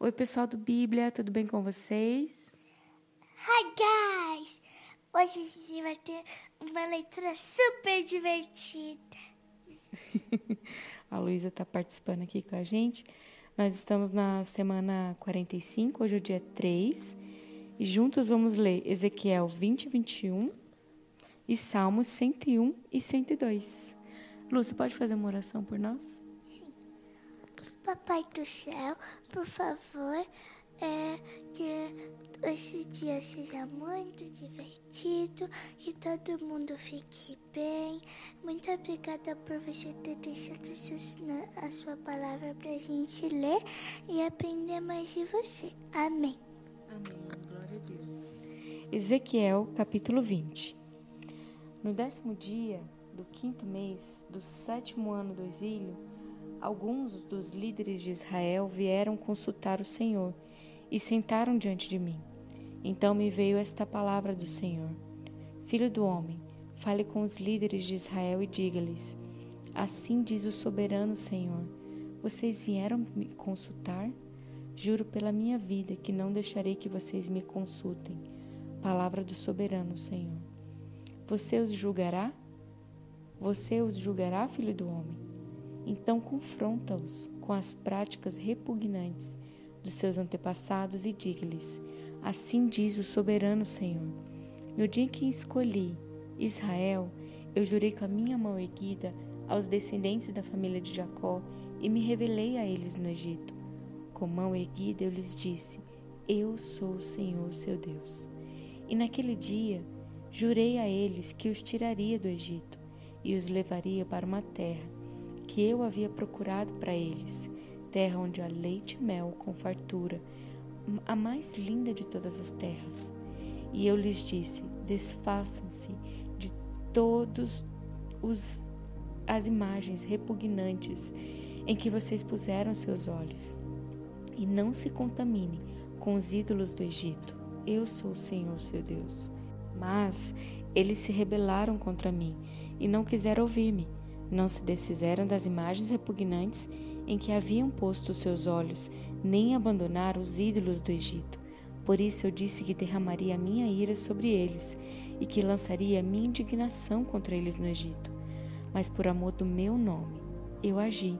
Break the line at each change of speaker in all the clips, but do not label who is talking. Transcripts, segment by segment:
Oi, pessoal do Bíblia, tudo bem com vocês?
Hi, guys! Hoje a gente vai ter uma leitura super divertida.
a Luísa está participando aqui com a gente. Nós estamos na semana 45, hoje é o dia 3, e juntos vamos ler Ezequiel 20 e 21 e Salmos 101 e 102. Lu, você pode fazer uma oração por nós?
Papai do céu, por favor, é, que esse dia seja muito divertido, que todo mundo fique bem. Muito obrigada por você ter deixado a sua palavra para a gente ler e aprender mais de você. Amém.
Amém. Glória a Deus. Ezequiel, capítulo 20. No décimo dia do quinto mês do sétimo ano do exílio, alguns dos líderes de Israel vieram consultar o Senhor e sentaram diante de mim. Então me veio esta palavra do Senhor: Filho do homem, fale com os líderes de Israel e diga-lhes: Assim diz o soberano Senhor: Vocês vieram me consultar? Juro pela minha vida que não deixarei que vocês me consultem. Palavra do soberano Senhor. Você os julgará? Você os julgará, filho do homem? Então confronta-os com as práticas repugnantes dos seus antepassados e diga-lhes: Assim diz o soberano Senhor: No dia em que escolhi Israel, eu jurei com a minha mão erguida aos descendentes da família de Jacó e me revelei a eles no Egito. Com mão erguida eu lhes disse: Eu sou o Senhor, seu Deus. E naquele dia jurei a eles que os tiraria do Egito e os levaria para uma terra que eu havia procurado para eles, terra onde há leite e mel com fartura, a mais linda de todas as terras. E eu lhes disse: desfaçam-se de todos os as imagens repugnantes em que vocês puseram seus olhos, e não se contamine com os ídolos do Egito. Eu sou o Senhor, seu Deus. Mas eles se rebelaram contra mim e não quiseram ouvir-me. Não se desfizeram das imagens repugnantes em que haviam posto os seus olhos, nem abandonaram os ídolos do Egito. Por isso eu disse que derramaria a minha ira sobre eles e que lançaria minha indignação contra eles no Egito. Mas por amor do meu nome, eu agi,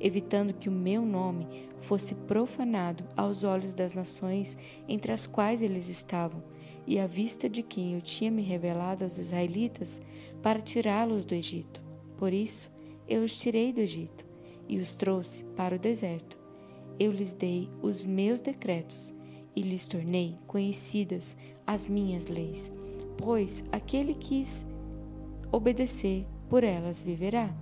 evitando que o meu nome fosse profanado aos olhos das nações entre as quais eles estavam, e à vista de quem eu tinha me revelado aos israelitas para tirá-los do Egito. Por isso, eu os tirei do Egito e os trouxe para o deserto. Eu lhes dei os meus decretos e lhes tornei conhecidas as minhas leis, pois aquele quis obedecer, por elas viverá.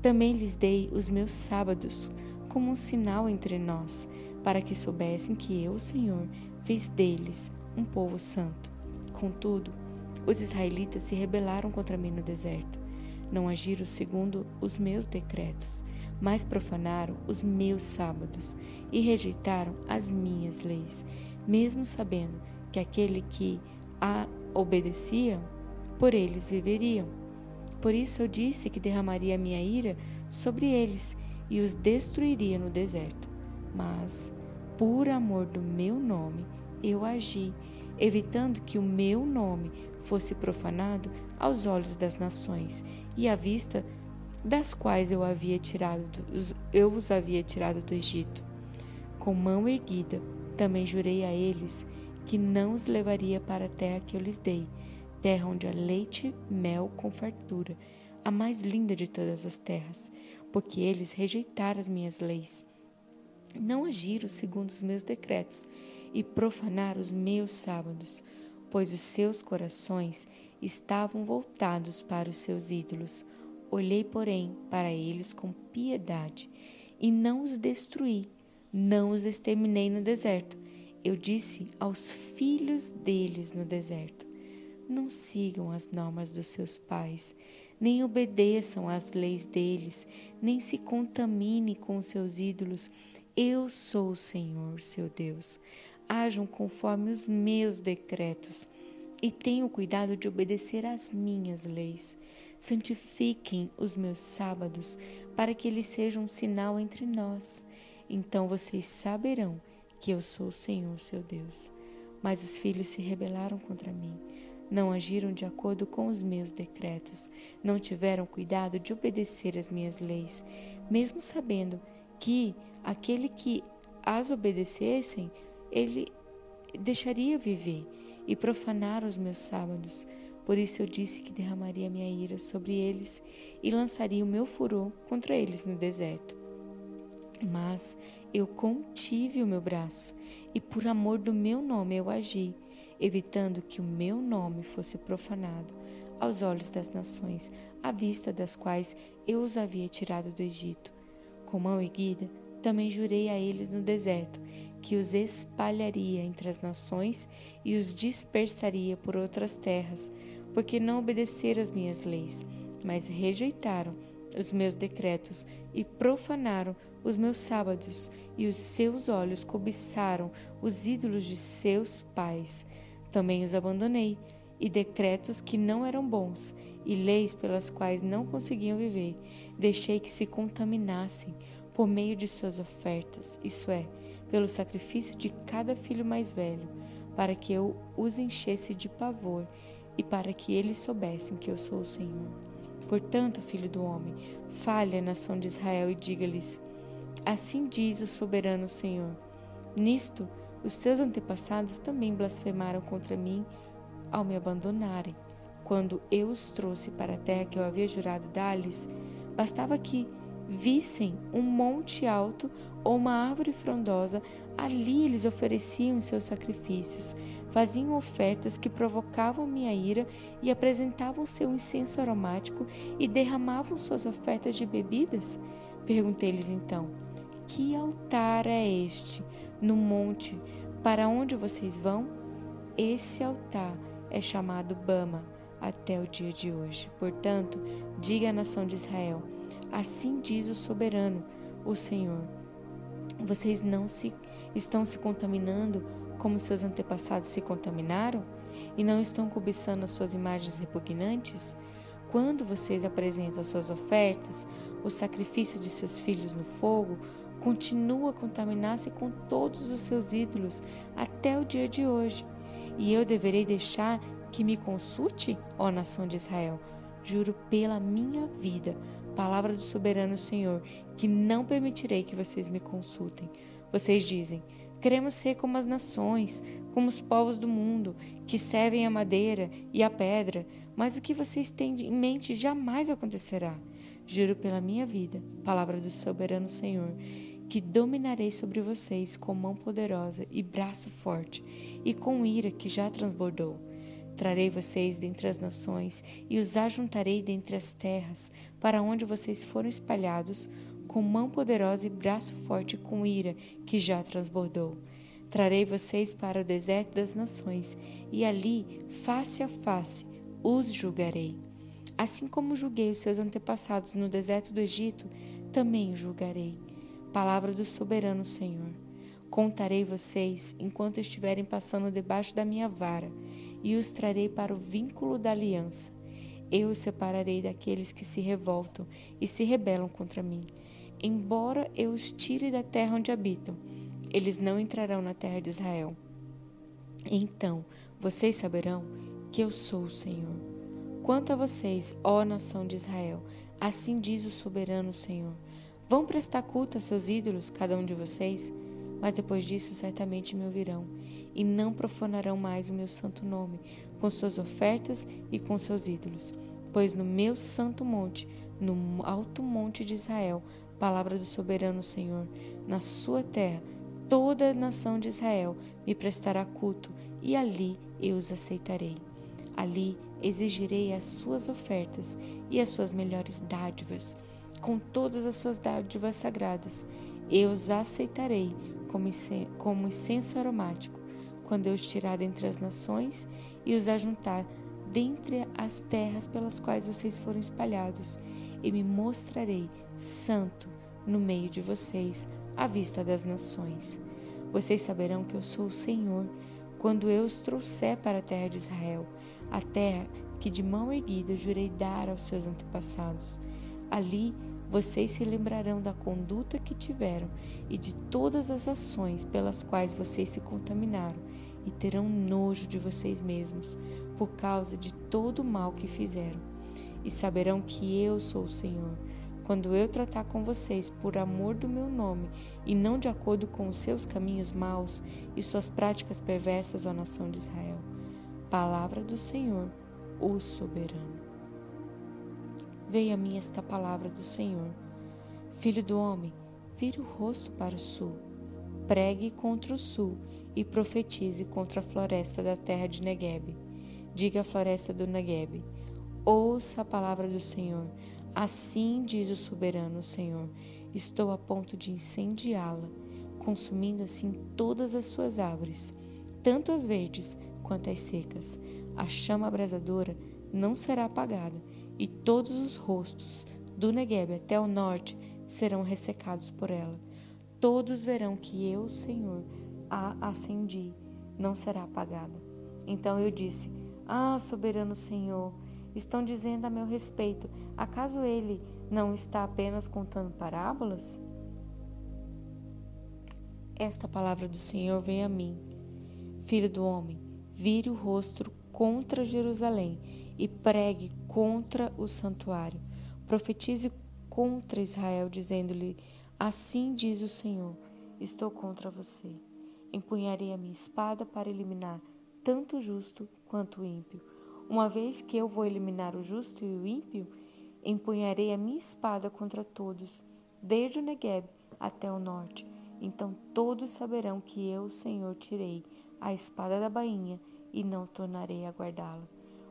Também lhes dei os meus sábados como um sinal entre nós, para que soubessem que eu, Senhor, fiz deles um povo santo. Contudo, os israelitas se rebelaram contra mim no deserto. Não agiram segundo os meus decretos, mas profanaram os meus sábados e rejeitaram as minhas leis, mesmo sabendo que aquele que a obedecia, por eles viveriam. Por isso eu disse que derramaria minha ira sobre eles e os destruiria no deserto. Mas, por amor do meu nome, eu agi, evitando que o meu nome fosse profanado aos olhos das nações e à vista das quais eu havia tirado eu os havia tirado do Egito. Com mão erguida, também jurei a eles que não os levaria para a terra que eu lhes dei, terra onde há leite mel com fartura, a mais linda de todas as terras, porque eles rejeitaram as minhas leis. Não agiram segundo os meus decretos e profanaram os meus sábados, pois os seus corações estavam voltados para os seus ídolos Olhei, porém, para eles com piedade e não os destruí, não os exterminei no deserto. Eu disse aos filhos deles no deserto: Não sigam as normas dos seus pais, nem obedeçam às leis deles, nem se contamine com os seus ídolos. Eu sou o Senhor, seu Deus. Ajam conforme os meus decretos e tenham cuidado de obedecer às minhas leis. Santifiquem os meus sábados, para que eles sejam um sinal entre nós. Então vocês saberão que eu sou o Senhor, seu Deus. Mas os filhos se rebelaram contra mim. Não agiram de acordo com os meus decretos, não tiveram cuidado de obedecer às minhas leis, mesmo sabendo que aquele que as obedecessem, ele deixaria viver e profanar os meus sábados. Por isso eu disse que derramaria minha ira sobre eles e lançaria o meu furor contra eles no deserto. Mas eu contive o meu braço e por amor do meu nome eu agi, evitando que o meu nome fosse profanado aos olhos das nações, à vista das quais eu os havia tirado do Egito. Com mão erguida, também jurei a eles no deserto que os espalharia entre as nações e os dispersaria por outras terras, porque não obedeceram às minhas leis, mas rejeitaram os meus decretos e profanaram os meus sábados, e os seus olhos cobiçaram os ídolos de seus pais. Também os abandonei, e decretos que não eram bons, e leis pelas quais não conseguiam viver, deixei que se contaminassem por meio de suas ofertas, isso é, pelo sacrifício de cada filho mais velho, para que eu os enchesse de pavor e para que eles soubessem que eu sou o Senhor. Portanto, filho do homem, fale à nação de Israel e diga-lhes: Assim diz o soberano Senhor. Nisto, os seus antepassados também blasfemaram contra mim ao me abandonarem. Quando eu os trouxe para a terra que eu havia jurado dar-lhes, bastava que vissem um monte alto ou uma árvore frondosa, ali eles ofereciam seus sacrifícios, faziam ofertas que provocavam minha ira e apresentavam seu incenso aromático e derramavam suas ofertas de bebidas? Perguntei-lhes então: Que altar é este no monte para onde vocês vão? Esse altar é chamado Bama até o dia de hoje. Portanto, diga à nação de Israel: Assim diz o soberano, o Senhor. Vocês não se estão se contaminando como seus antepassados se contaminaram e não estão cobiçando as suas imagens repugnantes? Quando vocês apresentam suas ofertas, o sacrifício de seus filhos no fogo, continua a contaminar-se com todos os seus ídolos até o dia de hoje. E eu deverei deixar que me consulte, ó nação de Israel? Juro pela minha vida, palavra do soberano Senhor, que não permitirei que vocês me consultem. Vocês dizem: queremos ser como as nações, como os povos do mundo, que servem a madeira e a pedra, mas o que vocês têm em mente jamais acontecerá. Juro pela minha vida, palavra do soberano Senhor, que dominarei sobre vocês com mão poderosa e braço forte, e com ira que já transbordou. Trarei vocês dentre as nações e os ajuntarei dentre as terras, para onde vocês foram espalhados, com mão poderosa e braço forte com ira que já transbordou. Trarei vocês para o deserto das nações, e ali, face a face, os julgarei. Assim como julguei os seus antepassados no deserto do Egito, também os julgarei. Palavra do soberano Senhor. Contarei vocês enquanto estiverem passando debaixo da minha vara e os trarei para o vínculo da aliança. Eu os separarei daqueles que se revoltam e se rebelam contra mim. Embora eu os tire da terra onde habitam, eles não entrarão na terra de Israel. Então vocês saberão que eu sou o Senhor. Quanto a vocês, ó nação de Israel, assim diz o soberano Senhor: vão prestar culto a seus ídolos, cada um de vocês, mas depois disso certamente me ouvirão e não profanarão mais o meu santo nome com suas ofertas e com seus ídolos. Pois no meu santo monte, no alto monte de Israel, palavra do soberano Senhor, na sua terra, toda a nação de Israel me prestará culto, e ali eu os aceitarei. Ali exigirei as suas ofertas e as suas melhores dádivas, com todas as suas dádivas sagradas. Eu os aceitarei como incenso aromático quando eu os tirar dentre as nações e os ajuntar dentre as terras pelas quais vocês foram espalhados, e me mostrarei santo no meio de vocês, à vista das nações. Vocês saberão que eu sou o Senhor, quando eu os trouxer para a terra de Israel, a terra que de mão erguida jurei dar aos seus antepassados. Ali vocês se lembrarão da conduta que tiveram e de todas as ações pelas quais vocês se contaminaram e terão nojo de vocês mesmos por causa de todo o mal que fizeram. E saberão que eu sou o Senhor, quando eu tratar com vocês por amor do meu nome e não de acordo com os seus caminhos maus e suas práticas perversas, ó nação de Israel. Palavra do Senhor, o soberano. Veio a mim esta palavra do Senhor. Filho do homem, vire o rosto para o sul, pregue contra o sul e profetize contra a floresta da terra de Negueb. Diga à floresta do Negueb: Ouça a palavra do Senhor. Assim diz o soberano Senhor: Estou a ponto de incendiá-la, consumindo assim todas as suas árvores, tanto as verdes quanto as secas. A chama abrasadora não será apagada, e todos os rostos do Negueb até o norte serão ressecados por ela. Todos verão que eu, Senhor, a acendi, não será apagada. Então eu disse: Ah, soberano Senhor, estão dizendo a meu respeito, acaso ele não está apenas contando parábolas? Esta palavra do Senhor vem a mim. Filho do homem, vire o rosto contra Jerusalém e pregue contra o santuário. Profetize contra Israel, dizendo-lhe: Assim diz o Senhor: Estou contra você. Empunharei a minha espada para eliminar tanto o justo quanto o ímpio. Uma vez que eu vou eliminar o justo e o ímpio, empunharei a minha espada contra todos, desde o Negueb até o norte. Então todos saberão que eu, Senhor, tirei a espada da bainha e não tornarei a guardá-la.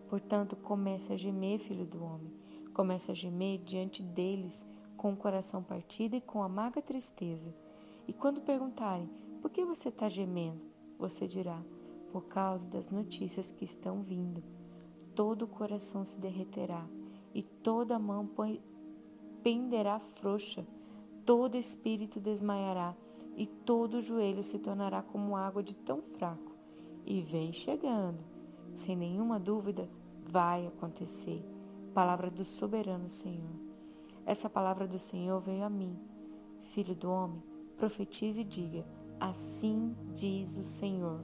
Portanto, comece a gemer, filho do homem. Comece a gemer diante deles com o coração partido e com amarga tristeza. E quando perguntarem, por que você está gemendo? Você dirá, por causa das notícias que estão vindo. Todo o coração se derreterá e toda mão penderá frouxa, todo espírito desmaiará e todo joelho se tornará como água de tão fraco. E vem chegando, sem nenhuma dúvida, vai acontecer. Palavra do soberano Senhor. Essa palavra do Senhor veio a mim. Filho do homem, profetize e diga: Assim diz o Senhor: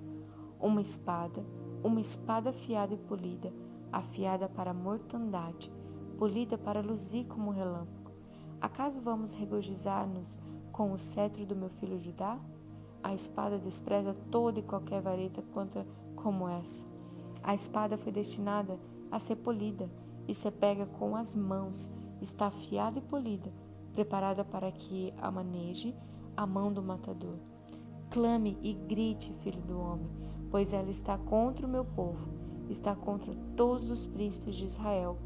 Uma espada, uma espada afiada e polida, afiada para a mortandade, polida para luzir como relâmpago. Acaso vamos regozijar-nos com o cetro do meu filho Judá? A espada despreza toda e qualquer vareta contra como essa. A espada foi destinada a ser polida e se pega com as mãos, está afiada e polida, preparada para que a maneje a mão do matador. Clame e grite, filho do homem, pois ela está contra o meu povo, está contra todos os príncipes de Israel.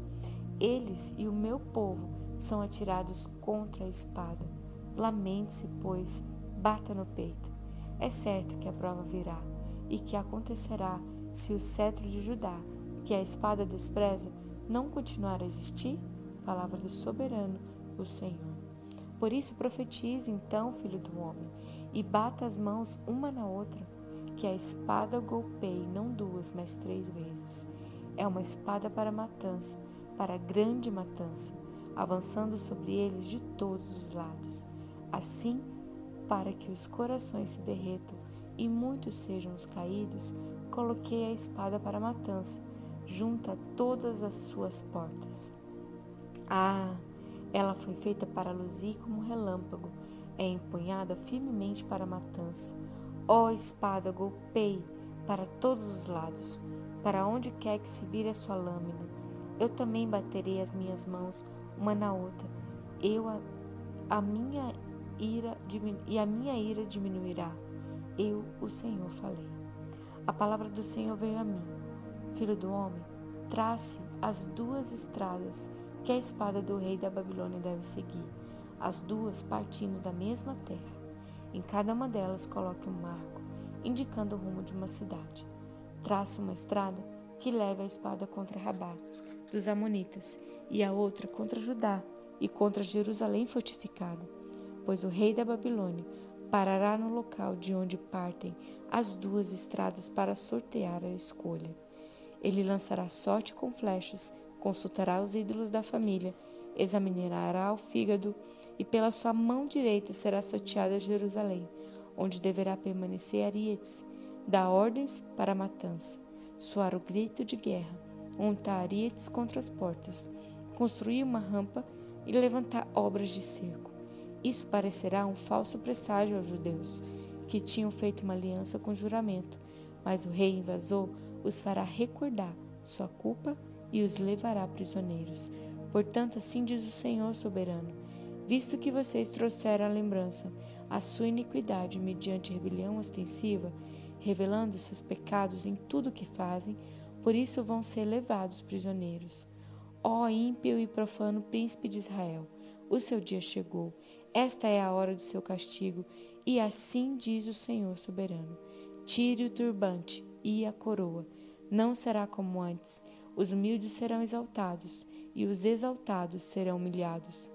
Eles e o meu povo são atirados contra a espada. Lamente-se, pois, bata no peito. É certo que a prova virá, e que acontecerá se o cetro de Judá, que a espada despreza, não continuar a existir? Palavra do soberano, o Senhor. Por isso profetize então, filho do homem, e bata as mãos uma na outra, que a espada golpeie não duas, mas três vezes. É uma espada para matança, para grande matança, avançando sobre eles de todos os lados. Assim, para que os corações se derretam e muitos sejam os caídos, coloquei a espada para matança, junto a todas as suas portas. Ah, ela foi feita para luzir como relâmpago, é empunhada firmemente para a matança. Ó oh, espada, golpeie para todos os lados, para onde quer que se vire a sua lâmina. Eu também baterei as minhas mãos uma na outra. Eu a, a minha ira e a minha ira diminuirá. Eu, o Senhor, falei. A palavra do Senhor veio a mim. Filho do homem, trace as duas estradas que a espada do rei da Babilônia deve seguir as duas partindo da mesma terra. Em cada uma delas coloque um marco, indicando o rumo de uma cidade. Trace uma estrada que leve a espada contra Rabá, dos Amonitas, e a outra contra Judá e contra Jerusalém fortificada, pois o rei da Babilônia parará no local de onde partem as duas estradas para sortear a escolha. Ele lançará sorte com flechas, consultará os ídolos da família examinará o fígado e pela sua mão direita será sorteada Jerusalém, onde deverá permanecer Arietes, dar ordens para a matança, soar o grito de guerra, montar Arietes contra as portas, construir uma rampa e levantar obras de cerco. Isso parecerá um falso presságio aos judeus, que tinham feito uma aliança com juramento, mas o rei invasor os fará recordar sua culpa e os levará prisioneiros. Portanto, assim diz o Senhor soberano: visto que vocês trouxeram a lembrança a sua iniquidade mediante rebelião ostensiva, revelando seus pecados em tudo que fazem, por isso vão ser levados prisioneiros. Ó ímpio e profano príncipe de Israel, o seu dia chegou, esta é a hora do seu castigo, e assim diz o Senhor soberano: tire o turbante e a coroa, não será como antes, os humildes serão exaltados e os exaltados serão humilhados.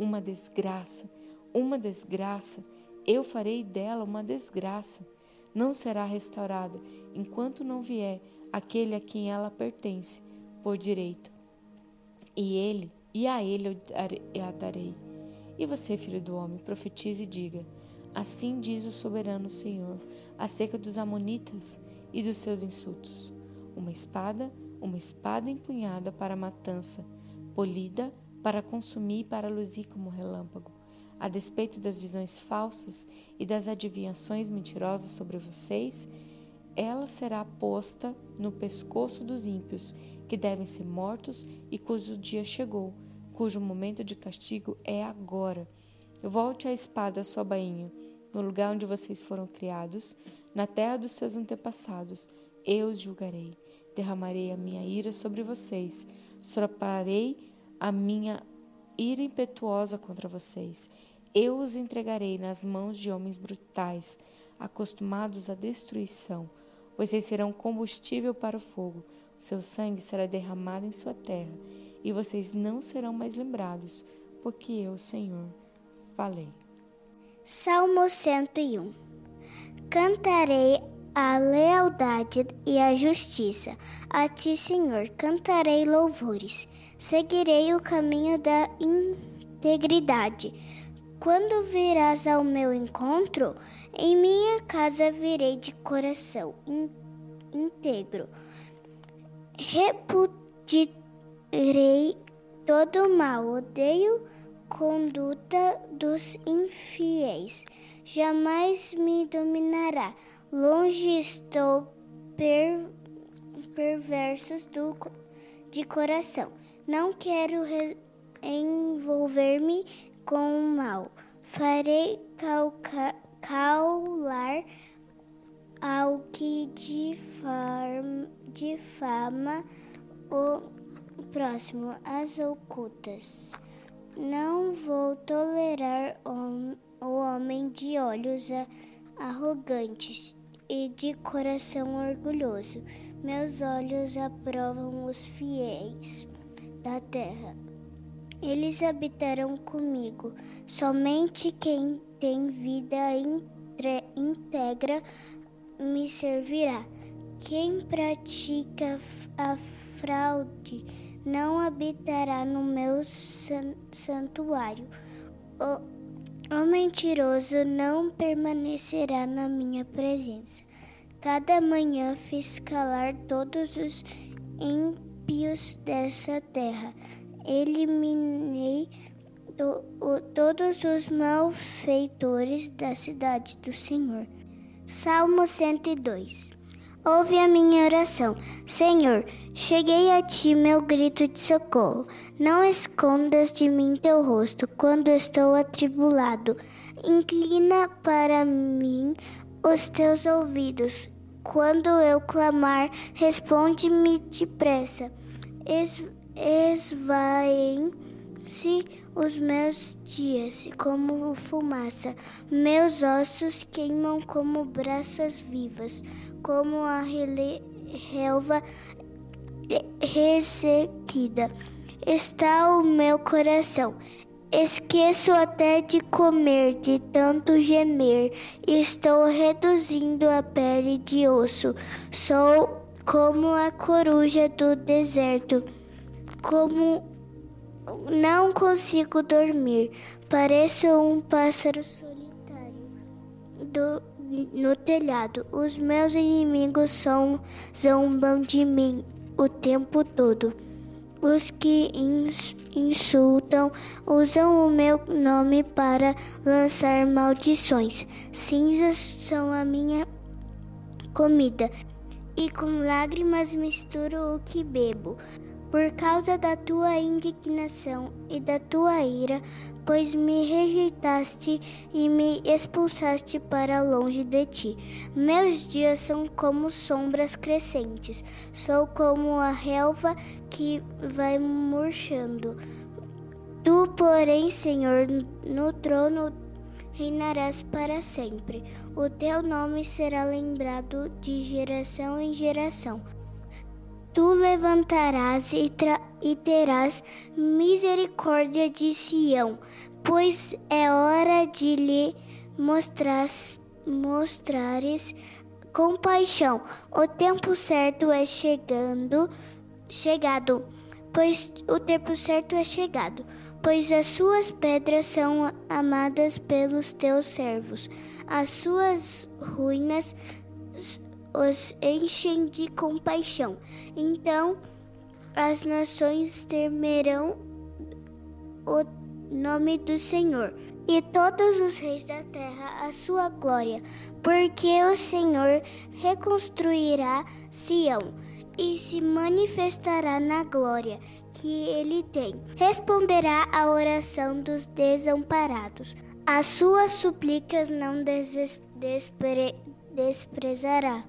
Uma desgraça, uma desgraça, eu farei dela uma desgraça. Não será restaurada enquanto não vier aquele a quem ela pertence por direito. E ele, e a ele eu a darei. E você, filho do homem, profetize e diga: Assim diz o soberano Senhor, acerca dos Amonitas e dos seus insultos. Uma espada uma espada empunhada para a matança, polida para consumir e para luzir como relâmpago. A despeito das visões falsas e das adivinhações mentirosas sobre vocês, ela será posta no pescoço dos ímpios, que devem ser mortos e cujo dia chegou, cujo momento de castigo é agora. Volte a espada à sua bainha, no lugar onde vocês foram criados, na terra dos seus antepassados, eu os julgarei derramarei a minha ira sobre vocês, soprarei a minha ira impetuosa contra vocês. Eu os entregarei nas mãos de homens brutais, acostumados à destruição. Vocês serão combustível para o fogo, o seu sangue será derramado em sua terra, e vocês não serão mais lembrados, porque eu, Senhor, falei.
Salmo 101 Cantarei a lealdade e a justiça. A ti, Senhor, cantarei louvores. Seguirei o caminho da integridade. Quando virás ao meu encontro, em minha casa virei de coração íntegro. Repudirei todo mal, odeio conduta dos infiéis. Jamais me dominará Longe estou per, perversos do, de coração. Não quero envolver-me com o mal. Farei calca, caular ao que difama, difama o próximo, as ocultas. Não vou tolerar o homem de olhos arrogantes e de coração orgulhoso. Meus olhos aprovam os fiéis da terra. Eles habitarão comigo. Somente quem tem vida íntegra me servirá. Quem pratica a fraude não habitará no meu santuário. O mentiroso não permanecerá na minha presença. Cada manhã fiz calar todos os ímpios dessa terra. Eliminei do, o, todos os malfeitores da cidade do Senhor. Salmo 102 Ouve a minha oração. Senhor, cheguei a ti meu grito de socorro. Não escondas de mim teu rosto quando estou atribulado. Inclina para mim os teus ouvidos. Quando eu clamar, responde-me depressa. Es, Esvaem-se os meus dias como fumaça, meus ossos queimam como braças vivas como a relva ressequida. Está o meu coração. Esqueço até de comer, de tanto gemer. Estou reduzindo a pele de osso. Sou como a coruja do deserto, como não consigo dormir. Pareço um pássaro solitário do, no telhado. Os meus inimigos são, zombam de mim o tempo todo. Os que insultam usam o meu nome para lançar maldições. Cinzas são a minha comida, e com lágrimas misturo o que bebo por causa da tua indignação e da tua ira, pois me rejeitaste e me expulsaste para longe de ti. Meus dias são como sombras crescentes, sou como a relva que vai murchando. Tu, porém, Senhor, no trono reinarás para sempre. O teu nome será lembrado de geração em geração. Tu levantarás e, e terás misericórdia de Sião, pois é hora de lhe mostras, mostrares compaixão. O tempo certo é chegando, chegado, pois o tempo certo é chegado, pois as suas pedras são amadas pelos teus servos, as suas ruínas os enchem de compaixão. Então as nações temerão o nome do Senhor e todos os reis da terra a sua glória, porque o Senhor reconstruirá Sião e se manifestará na glória que ele tem. Responderá à oração dos desamparados. As suas súplicas não desprezará.